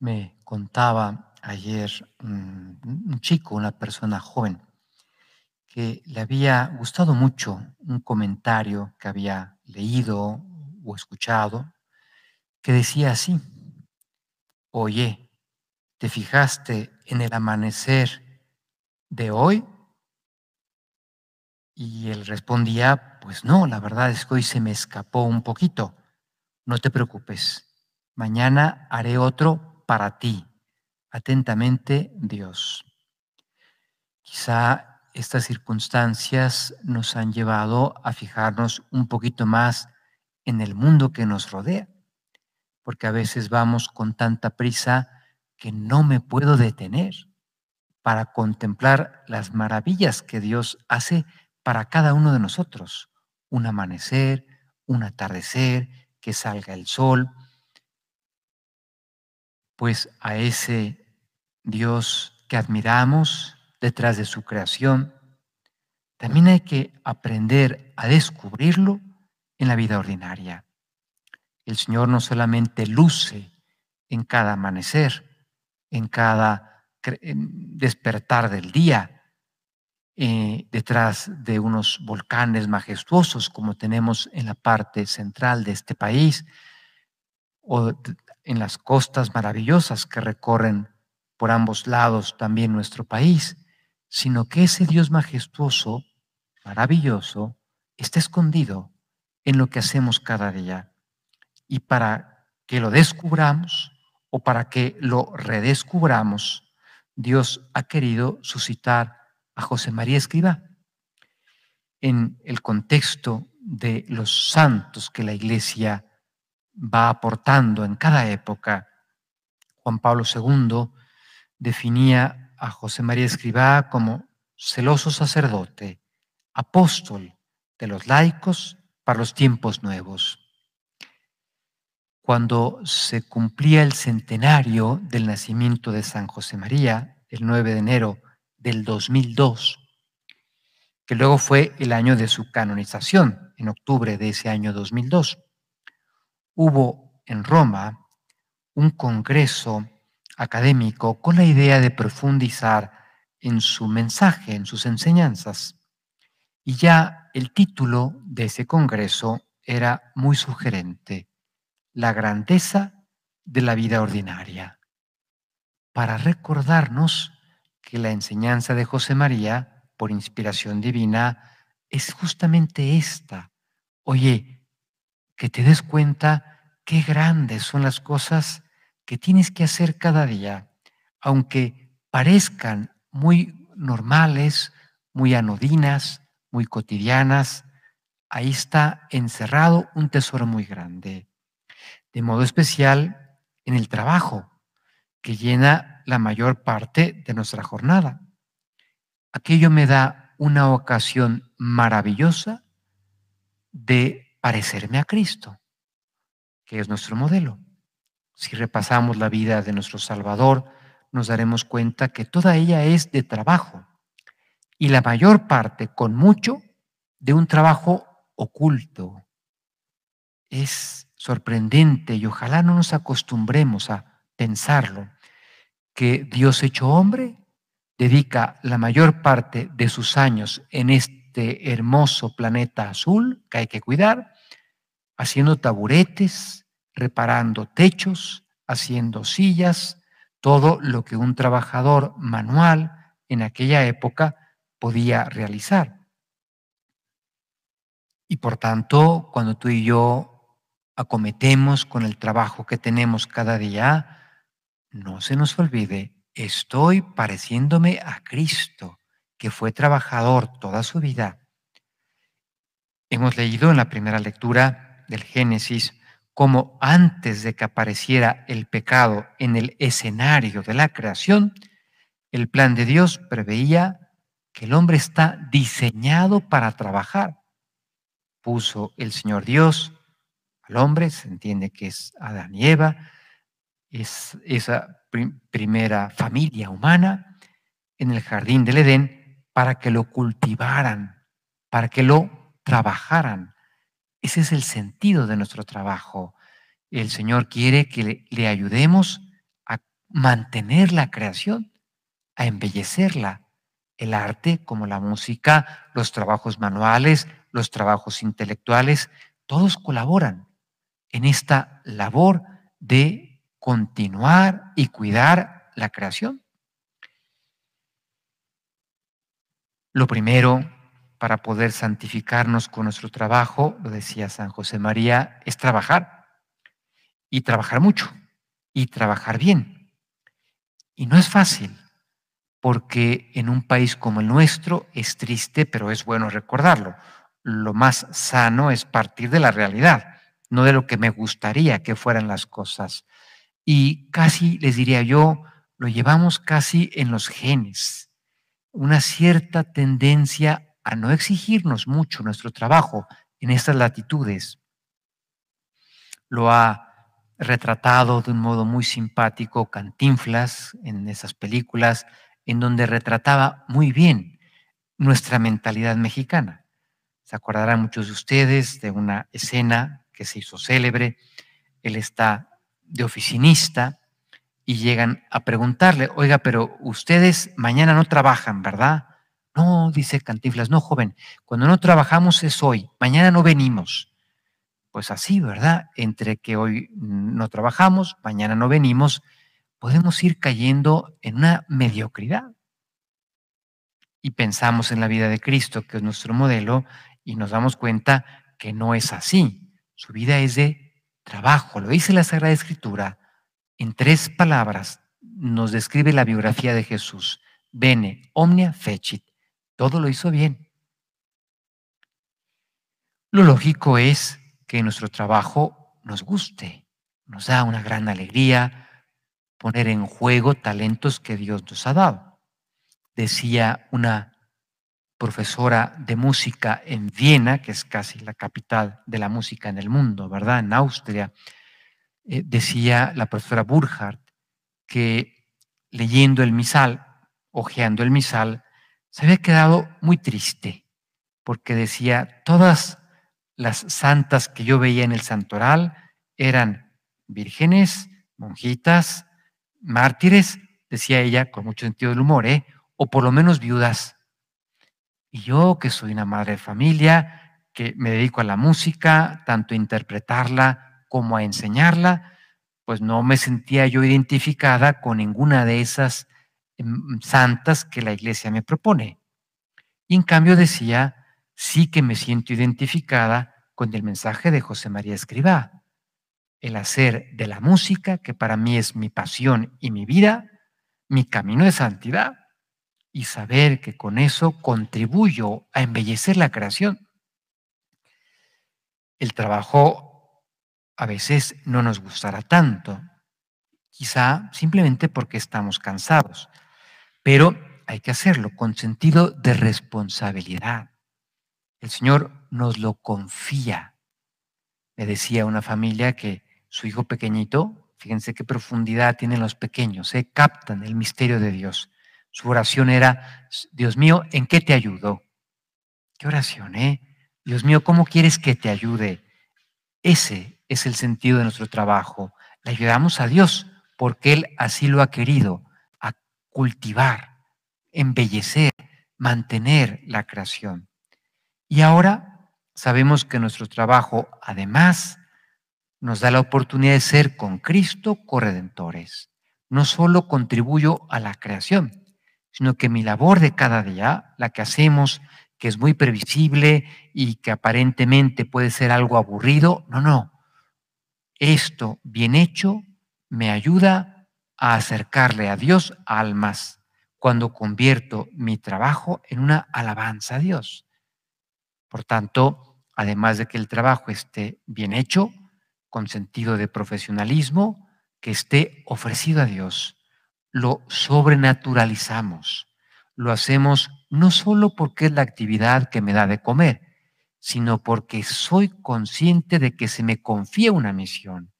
Me contaba ayer un chico, una persona joven, que le había gustado mucho un comentario que había leído o escuchado, que decía así, oye, ¿te fijaste en el amanecer de hoy? Y él respondía, pues no, la verdad es que hoy se me escapó un poquito. No te preocupes, mañana haré otro para ti. Atentamente, Dios. Quizá estas circunstancias nos han llevado a fijarnos un poquito más en el mundo que nos rodea, porque a veces vamos con tanta prisa que no me puedo detener para contemplar las maravillas que Dios hace para cada uno de nosotros. Un amanecer, un atardecer, que salga el sol. Pues a ese Dios que admiramos detrás de su creación, también hay que aprender a descubrirlo en la vida ordinaria. El Señor no solamente luce en cada amanecer, en cada despertar del día, eh, detrás de unos volcanes majestuosos como tenemos en la parte central de este país, o en las costas maravillosas que recorren por ambos lados también nuestro país, sino que ese Dios majestuoso, maravilloso, está escondido en lo que hacemos cada día. Y para que lo descubramos o para que lo redescubramos, Dios ha querido suscitar a José María Escriba en el contexto de los santos que la iglesia va aportando en cada época. Juan Pablo II definía a José María Escribá como celoso sacerdote, apóstol de los laicos para los tiempos nuevos. Cuando se cumplía el centenario del nacimiento de San José María, el 9 de enero del 2002, que luego fue el año de su canonización, en octubre de ese año 2002, hubo en Roma un congreso académico con la idea de profundizar en su mensaje, en sus enseñanzas. Y ya el título de ese congreso era muy sugerente, La grandeza de la vida ordinaria, para recordarnos que la enseñanza de José María, por inspiración divina, es justamente esta. Oye, que te des cuenta qué grandes son las cosas que tienes que hacer cada día, aunque parezcan muy normales, muy anodinas, muy cotidianas, ahí está encerrado un tesoro muy grande. De modo especial en el trabajo, que llena la mayor parte de nuestra jornada. Aquello me da una ocasión maravillosa de parecerme a Cristo, que es nuestro modelo. Si repasamos la vida de nuestro Salvador, nos daremos cuenta que toda ella es de trabajo y la mayor parte, con mucho, de un trabajo oculto. Es sorprendente y ojalá no nos acostumbremos a pensarlo, que Dios hecho hombre dedica la mayor parte de sus años en este hermoso planeta azul que hay que cuidar, haciendo taburetes, reparando techos, haciendo sillas, todo lo que un trabajador manual en aquella época podía realizar. Y por tanto, cuando tú y yo acometemos con el trabajo que tenemos cada día, no se nos olvide, estoy pareciéndome a Cristo, que fue trabajador toda su vida. Hemos leído en la primera lectura del Génesis como antes de que apareciera el pecado en el escenario de la creación, el plan de Dios preveía que el hombre está diseñado para trabajar. Puso el Señor Dios al hombre, se entiende que es Adán y Eva, es esa primera familia humana en el jardín del Edén para que lo cultivaran, para que lo trabajaran, ese es el sentido de nuestro trabajo. El Señor quiere que le, ayudemos a mantener la creación, a embellecerla. El arte, como la música, los trabajos manuales, los trabajos intelectuales, todos colaboran en esta labor de continuar y cuidar la creación. Lo primero para poder santificarnos con nuestro trabajo, lo decía San José María, es trabajar y trabajar mucho y trabajar bien. Y no es fácil, porque en un país como el nuestro es triste, pero es bueno recordarlo. Lo más sano es partir de la realidad, no de lo que me gustaría que fueran las cosas. Y casi, les diría yo, lo llevamos casi en los genes, una cierta tendencia a no exigirnos mucho nuestro trabajo en estas latitudes. Lo ha retratado de un modo muy simpático Cantinflas en esas películas, en donde retrataba muy bien nuestra mentalidad mexicana. Se acordarán muchos de ustedes de una escena que se hizo célebre. Él está de oficinista y llegan a preguntarle, oiga, pero ustedes mañana no trabajan, ¿verdad? No, dice Cantinflas, no, joven, cuando no trabajamos es hoy, mañana no venimos. Pues así, ¿verdad? Entre que hoy no trabajamos, mañana no venimos, podemos ir cayendo en una mediocridad. Y pensamos en la vida de Cristo, que es nuestro modelo, y nos damos cuenta que no es así. Su vida es de trabajo, lo dice la Sagrada Escritura. En tres palabras nos describe la biografía de Jesús. Bene, omnia fecit. Todo lo hizo bien. Lo lógico es que nuestro trabajo nos guste, nos da una gran alegría poner en juego talentos que Dios nos ha dado. Decía una profesora de música en Viena, que es casi la capital de la música en el mundo, ¿verdad? En Austria, eh, decía la profesora Burkhardt que leyendo el misal, hojeando el misal, se había quedado muy triste porque decía, todas las santas que yo veía en el santoral eran vírgenes, monjitas, mártires, decía ella con mucho sentido del humor, ¿eh? o por lo menos viudas. Y yo, que soy una madre de familia, que me dedico a la música, tanto a interpretarla como a enseñarla, pues no me sentía yo identificada con ninguna de esas santas que la iglesia me propone. Y en cambio decía, sí que me siento identificada con el mensaje de José María Escribá, el hacer de la música, que para mí es mi pasión y mi vida, mi camino de santidad, y saber que con eso contribuyo a embellecer la creación. El trabajo a veces no nos gustará tanto, quizá simplemente porque estamos cansados. Pero hay que hacerlo con sentido de responsabilidad. El Señor nos lo confía. Me decía una familia que su hijo pequeñito, fíjense qué profundidad tienen los pequeños, ¿eh? captan el misterio de Dios. Su oración era, Dios mío, ¿en qué te ayudo? ¿Qué oración, eh? Dios mío, ¿cómo quieres que te ayude? Ese es el sentido de nuestro trabajo. Le ayudamos a Dios porque Él así lo ha querido cultivar, embellecer, mantener la creación. Y ahora sabemos que nuestro trabajo, además, nos da la oportunidad de ser con Cristo corredentores. No solo contribuyo a la creación, sino que mi labor de cada día, la que hacemos, que es muy previsible y que aparentemente puede ser algo aburrido, no, no. Esto bien hecho me ayuda a acercarle a Dios almas cuando convierto mi trabajo en una alabanza a Dios. Por tanto, además de que el trabajo esté bien hecho, con sentido de profesionalismo, que esté ofrecido a Dios, lo sobrenaturalizamos. Lo hacemos no solo porque es la actividad que me da de comer, sino porque soy consciente de que se me confía una misión.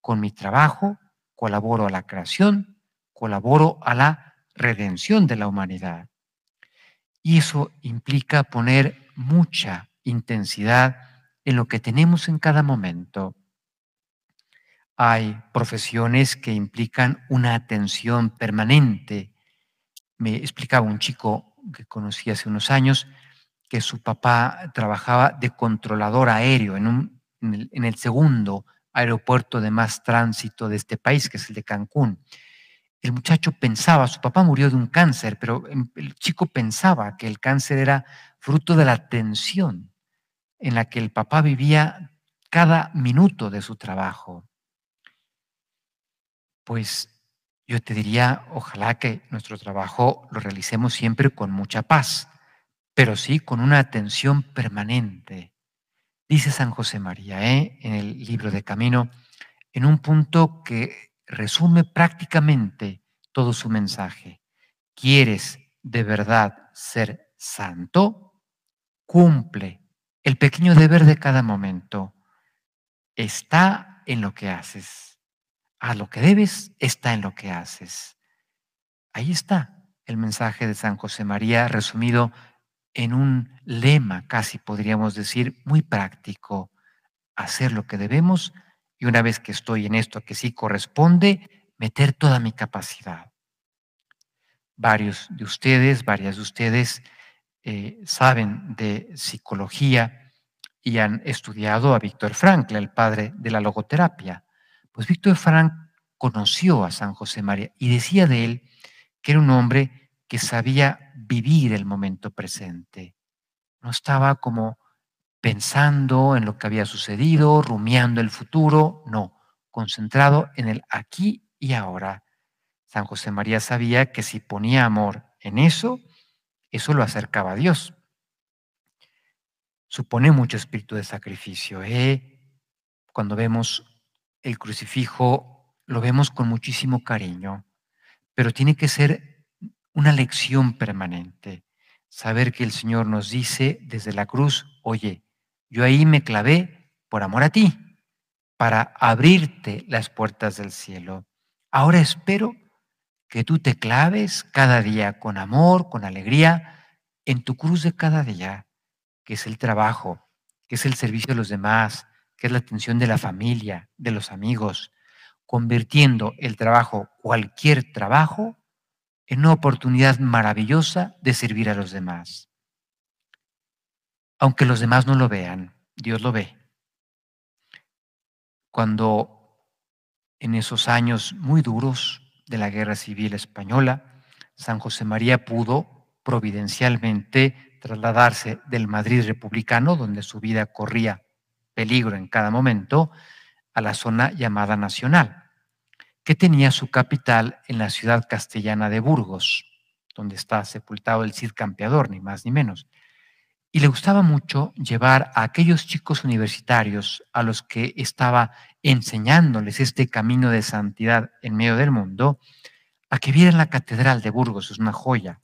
Con mi trabajo colaboro a la creación, colaboro a la redención de la humanidad. Y eso implica poner mucha intensidad en lo que tenemos en cada momento. hay profesiones que implican una atención permanente. Me explicaba un chico que conocí hace unos años que su papá trabajaba de controlador aéreo en, un, en, el, segundo aeropuerto de más tránsito de este país, que es el de Cancún. El muchacho pensaba, su papá murió de un cáncer, pero el chico pensaba que el cáncer era fruto de la tensión en la que el papá vivía cada minuto de su trabajo pues yo te diría, ojalá que nuestro trabajo lo realicemos siempre con mucha paz, pero sí con una atención permanente. Dice San José María ¿eh? en el libro de Camino, en un punto que resume prácticamente todo su mensaje. ¿Quieres de verdad ser santo? Cumple el pequeño deber de cada momento. Está en lo que haces a lo que debes está en lo que haces. Ahí está el mensaje de San José María resumido en un lema, casi podríamos decir, muy práctico. Hacer lo que debemos y una vez que estoy en esto que sí corresponde, meter toda mi capacidad. Varios de ustedes, varias de ustedes eh, saben de psicología y han estudiado a Víctor Frankl, el padre de la logoterapia. Pues Víctor Frank conoció a San José María y decía de él que era un hombre que sabía vivir el momento presente. No estaba como pensando en lo que había sucedido, rumiando el futuro, no, concentrado en el aquí y ahora. San José María sabía que si ponía amor en eso, eso lo acercaba a Dios. Supone mucho espíritu de sacrificio. ¿eh? Cuando vemos el crucifijo lo vemos con muchísimo cariño, pero tiene que ser una lección permanente. Saber que el Señor nos dice desde la cruz, oye, yo ahí me clavé por amor a ti, para abrirte las puertas del cielo. Ahora espero que tú te claves cada día con amor, con alegría, en tu cruz de cada día, que es el trabajo, que es el servicio de los demás, que es la atención de la familia, de los amigos, convirtiendo el trabajo, cualquier trabajo, en una oportunidad maravillosa de servir a los demás. Aunque los demás no lo vean, Dios lo ve. Cuando en esos años muy duros de la Guerra Civil Española, San José María pudo providencialmente trasladarse del Madrid republicano, donde su vida corría peligro en cada momento, a la zona llamada Nacional, que tenía su capital en la ciudad castellana de Burgos, donde está sepultado el Cid Campeador, ni más ni menos. Y le gustaba mucho llevar a aquellos chicos universitarios a los que estaba enseñándoles este camino de santidad en medio del mundo, a que vieran la catedral de Burgos, es una joya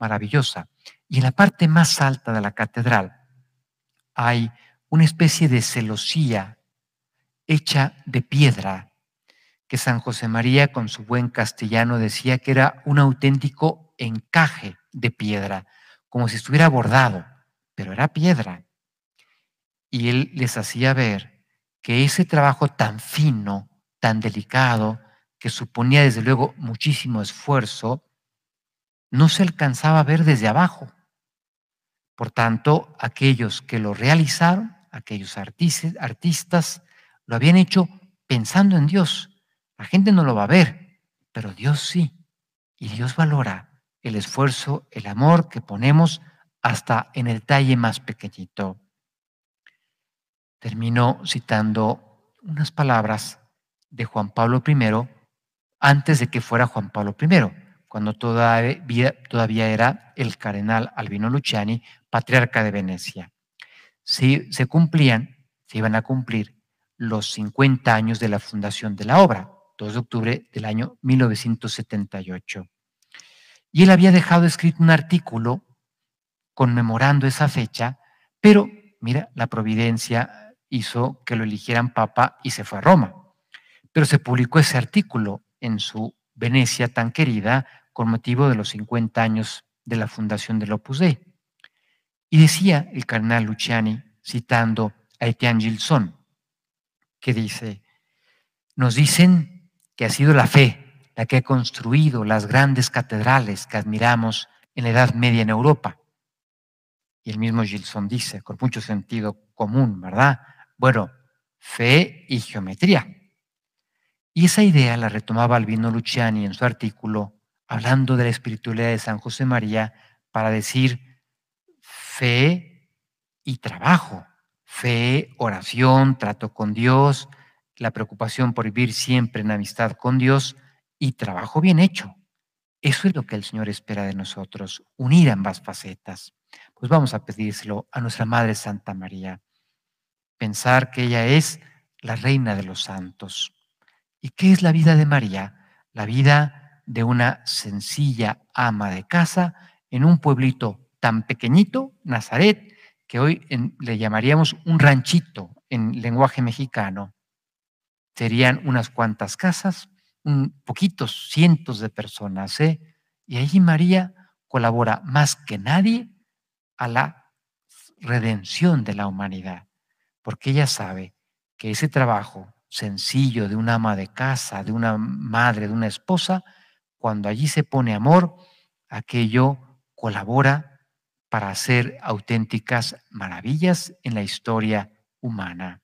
maravillosa. Y en la parte más alta de la catedral hay una especie de celosía hecha de piedra, que San José María con su buen castellano decía que era un auténtico encaje de piedra, como si estuviera bordado, pero era piedra. Y él les hacía ver que ese trabajo tan fino, tan delicado, que suponía desde luego muchísimo esfuerzo, no se alcanzaba a ver desde abajo. Por tanto, aquellos que lo realizaron aquellos artistas, lo habían hecho pensando en Dios. La gente no lo va a ver, pero Dios sí. Y Dios valora el esfuerzo, el amor que ponemos hasta en el talle más pequeñito. Termino citando unas palabras de Juan Pablo I antes de que fuera Juan Pablo I, cuando todavía, todavía era el cardenal Albino Luciani, patriarca de Venecia si se cumplían, se iban a cumplir los 50 años de la fundación de la obra, 2 de octubre del año 1978. Y él había dejado escrito un artículo conmemorando esa fecha, pero mira, la providencia hizo que lo eligieran papa y se fue a Roma. Pero se publicó ese artículo en su Venecia tan querida con motivo de los 50 años de la fundación del Opus Dei. Y decía el cardenal Luciani, citando a Etienne Gilson, que dice, Nos dicen que ha sido la fe la que ha construido las grandes catedrales que admiramos en la Edad Media en Europa. Y el mismo Gilson dice, con mucho sentido común, ¿verdad? Bueno, fe y geometría. Y esa idea la retomaba Albino Luciani en su artículo, hablando de la espiritualidad de San José María, para decir fe y trabajo, fe, oración, trato con Dios, la preocupación por vivir siempre en amistad con Dios y trabajo bien hecho. Eso es lo que el Señor espera de nosotros, unir ambas facetas. Pues vamos a pedírselo a nuestra Madre Santa María. Pensar que ella es la reina de los santos. ¿Y qué es la vida de María? La vida de una sencilla ama de casa en un pueblito tan pequeñito, Nazaret, que hoy le llamaríamos un ranchito en lenguaje mexicano. Serían unas cuantas casas, un poquitos cientos de personas, ¿eh? Y allí María colabora más que nadie a la redención de la humanidad, porque ella sabe que ese trabajo sencillo de una ama de casa, de una madre, de una esposa, cuando allí se pone amor, aquello colabora para hacer auténticas maravillas en la historia humana.